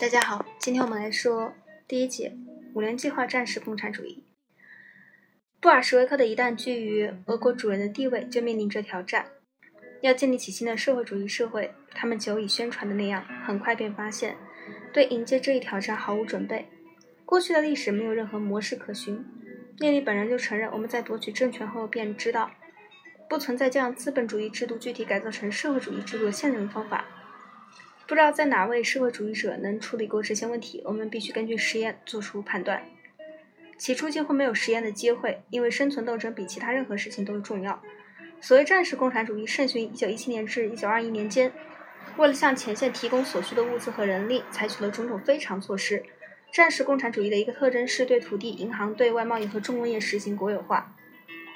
大家好，今天我们来说第一节五年计划战时共产主义。布尔什维克的一旦居于俄国主人的地位，就面临着挑战。要建立起新的社会主义社会，他们久已宣传的那样，很快便发现对迎接这一挑战毫无准备。过去的历史没有任何模式可循。列宁本人就承认，我们在夺取政权后便知道，不存在将资本主义制度具体改造成社会主义制度的现成方法。不知道在哪位社会主义者能处理过这些问题？我们必须根据实验做出判断。起初几乎没有实验的机会，因为生存斗争比其他任何事情都重要。所谓战时共产主义盛行于1917年至1921年间，为了向前线提供所需的物资和人力，采取了种种非常措施。战时共产主义的一个特征是对土地、银行、对外贸易和重工业实行国有化；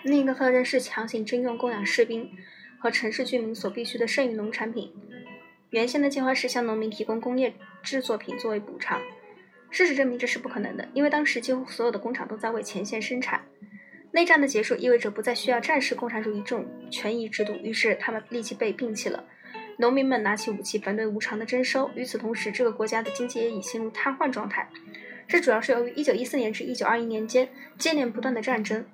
另一个特征是强行征用供养士兵和城市居民所必需的剩余农产品。原先的计划是向农民提供工业制作品作为补偿，事实证明这是不可能的，因为当时几乎所有的工厂都在为前线生产。内战的结束意味着不再需要战时共产主义这种权益制度，于是他们立即被摒弃了。农民们拿起武器反对无偿的征收。与此同时，这个国家的经济也已陷入瘫痪状态。这主要是由于1914年至1921年间接连不断的战争，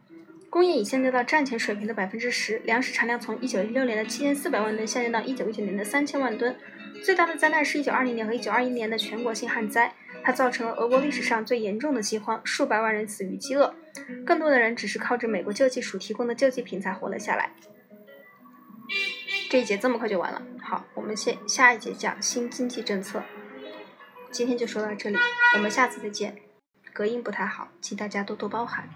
工业已下降到战前水平的百分之十，粮食产量从1916年的7400万吨下降到1919年的3000万吨。最大的灾难是1920年和1921年的全国性旱灾，它造成了俄国历史上最严重的饥荒，数百万人死于饥饿，更多的人只是靠着美国救济署提供的救济品才活了下来。这一节这么快就完了，好，我们先下一节讲新经济政策。今天就说到这里，我们下次再见。隔音不太好，请大家多多包涵。